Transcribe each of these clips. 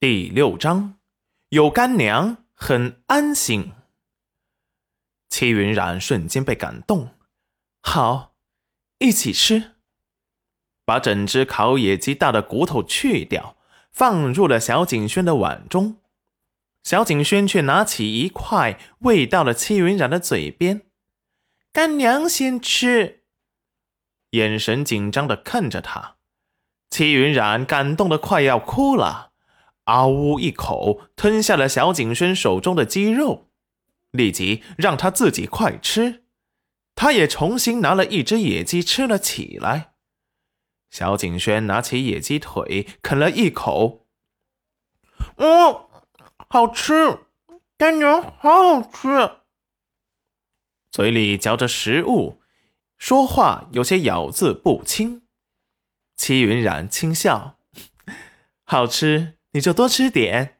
第六章，有干娘很安心。戚云染瞬间被感动，好，一起吃。把整只烤野鸡大的骨头去掉，放入了小景轩的碗中。小景轩却拿起一块，喂到了戚云染的嘴边。干娘先吃，眼神紧张的看着他。戚云染感动的快要哭了。啊呜！一口吞下了小景轩手中的鸡肉，立即让他自己快吃。他也重新拿了一只野鸡吃了起来。小景轩拿起野鸡腿啃了一口，嗯，好吃，干娘好好吃。嘴里嚼着食物，说话有些咬字不清。齐云染轻笑，好吃。你就多吃点，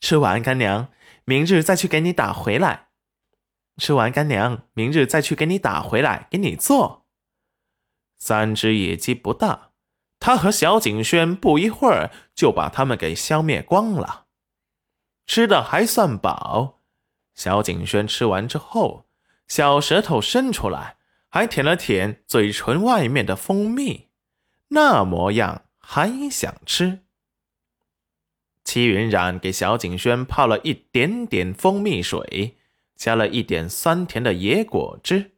吃完干娘，明日再去给你打回来。吃完干娘，明日再去给你打回来，给你做。三只野鸡不大，他和小景轩不一会儿就把它们给消灭光了，吃的还算饱。小景轩吃完之后，小舌头伸出来，还舔了舔嘴唇外面的蜂蜜，那模样还想吃。戚云染给小景轩泡了一点点蜂蜜水，加了一点酸甜的野果汁。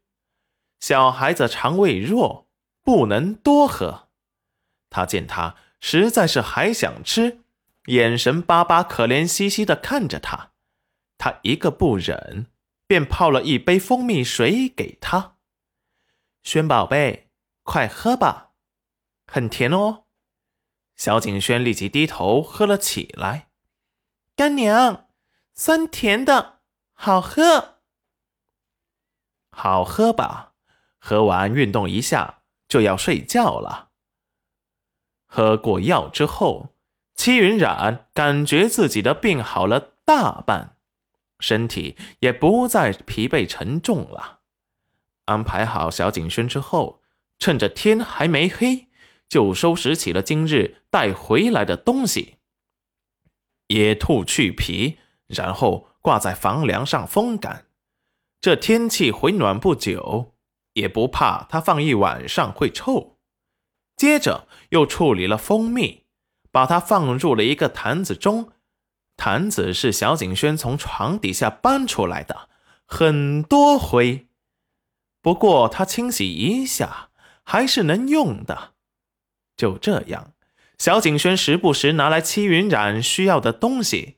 小孩子肠胃弱，不能多喝。他见他实在是还想吃，眼神巴巴、可怜兮兮的看着他，他一个不忍，便泡了一杯蜂蜜水给他。轩宝贝，快喝吧，很甜哦。小景轩立即低头喝了起来。干娘，酸甜的，好喝，好喝吧？喝完运动一下就要睡觉了。喝过药之后，戚云染感觉自己的病好了大半，身体也不再疲惫沉重了。安排好小景轩之后，趁着天还没黑。就收拾起了今日带回来的东西，野兔去皮，然后挂在房梁上风干。这天气回暖不久，也不怕它放一晚上会臭。接着又处理了蜂蜜，把它放入了一个坛子中。坛子是小景轩从床底下搬出来的，很多灰，不过他清洗一下还是能用的。就这样，小景轩时不时拿来戚云染需要的东西，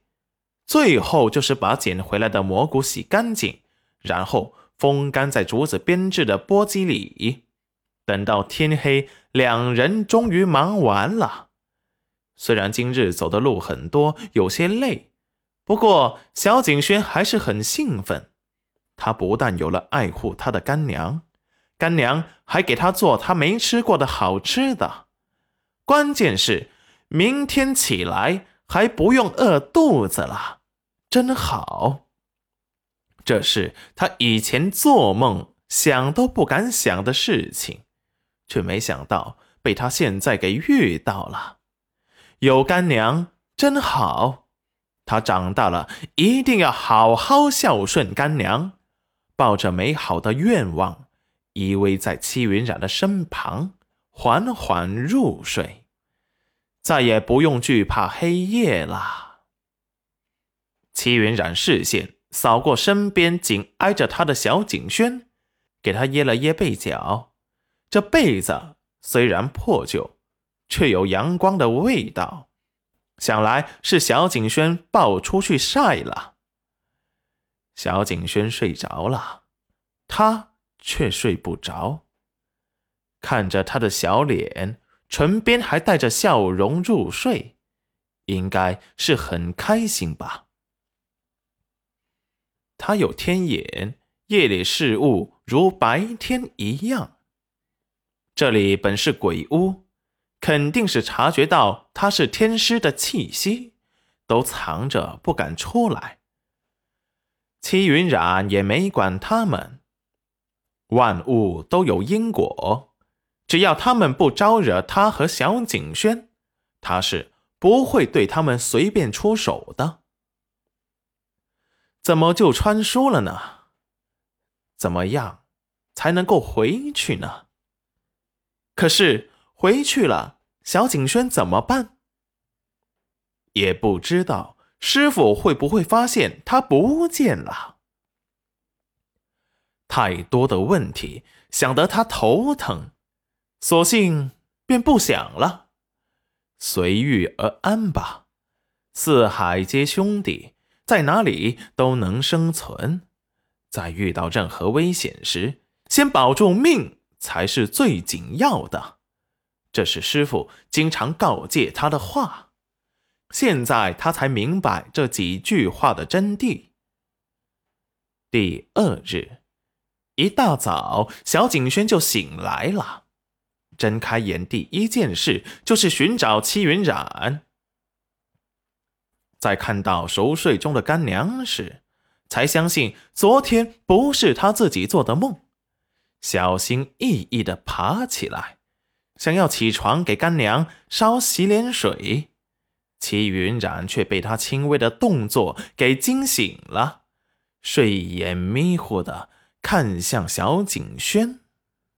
最后就是把捡回来的蘑菇洗干净，然后风干在竹子编制的簸箕里。等到天黑，两人终于忙完了。虽然今日走的路很多，有些累，不过小景轩还是很兴奋。他不但有了爱护他的干娘，干娘还给他做他没吃过的好吃的。关键是，明天起来还不用饿肚子了，真好。这是他以前做梦想都不敢想的事情，却没想到被他现在给遇到了。有干娘真好，他长大了一定要好好孝顺干娘。抱着美好的愿望，依偎在戚云染的身旁。缓缓入睡，再也不用惧怕黑夜了。齐云染视线扫过身边紧挨着他的小景轩，给他掖了掖被角。这被子虽然破旧，却有阳光的味道，想来是小景轩抱出去晒了。小景轩睡着了，他却睡不着。看着他的小脸，唇边还带着笑容入睡，应该是很开心吧。他有天眼，夜里事物如白天一样。这里本是鬼屋，肯定是察觉到他是天师的气息，都藏着不敢出来。戚云染也没管他们，万物都有因果。只要他们不招惹他和小景轩，他是不会对他们随便出手的。怎么就穿书了呢？怎么样才能够回去呢？可是回去了，小景轩怎么办？也不知道师傅会不会发现他不见了。太多的问题想得他头疼，索性便不想了，随遇而安吧。四海皆兄弟。在哪里都能生存，在遇到任何危险时，先保住命才是最紧要的。这是师傅经常告诫他的话。现在他才明白这几句话的真谛。第二日一大早，小景轩就醒来了，睁开眼第一件事就是寻找戚云染。在看到熟睡中的干娘时，才相信昨天不是他自己做的梦。小心翼翼地爬起来，想要起床给干娘烧洗脸水，齐云染却被他轻微的动作给惊醒了，睡眼迷糊的看向小景轩。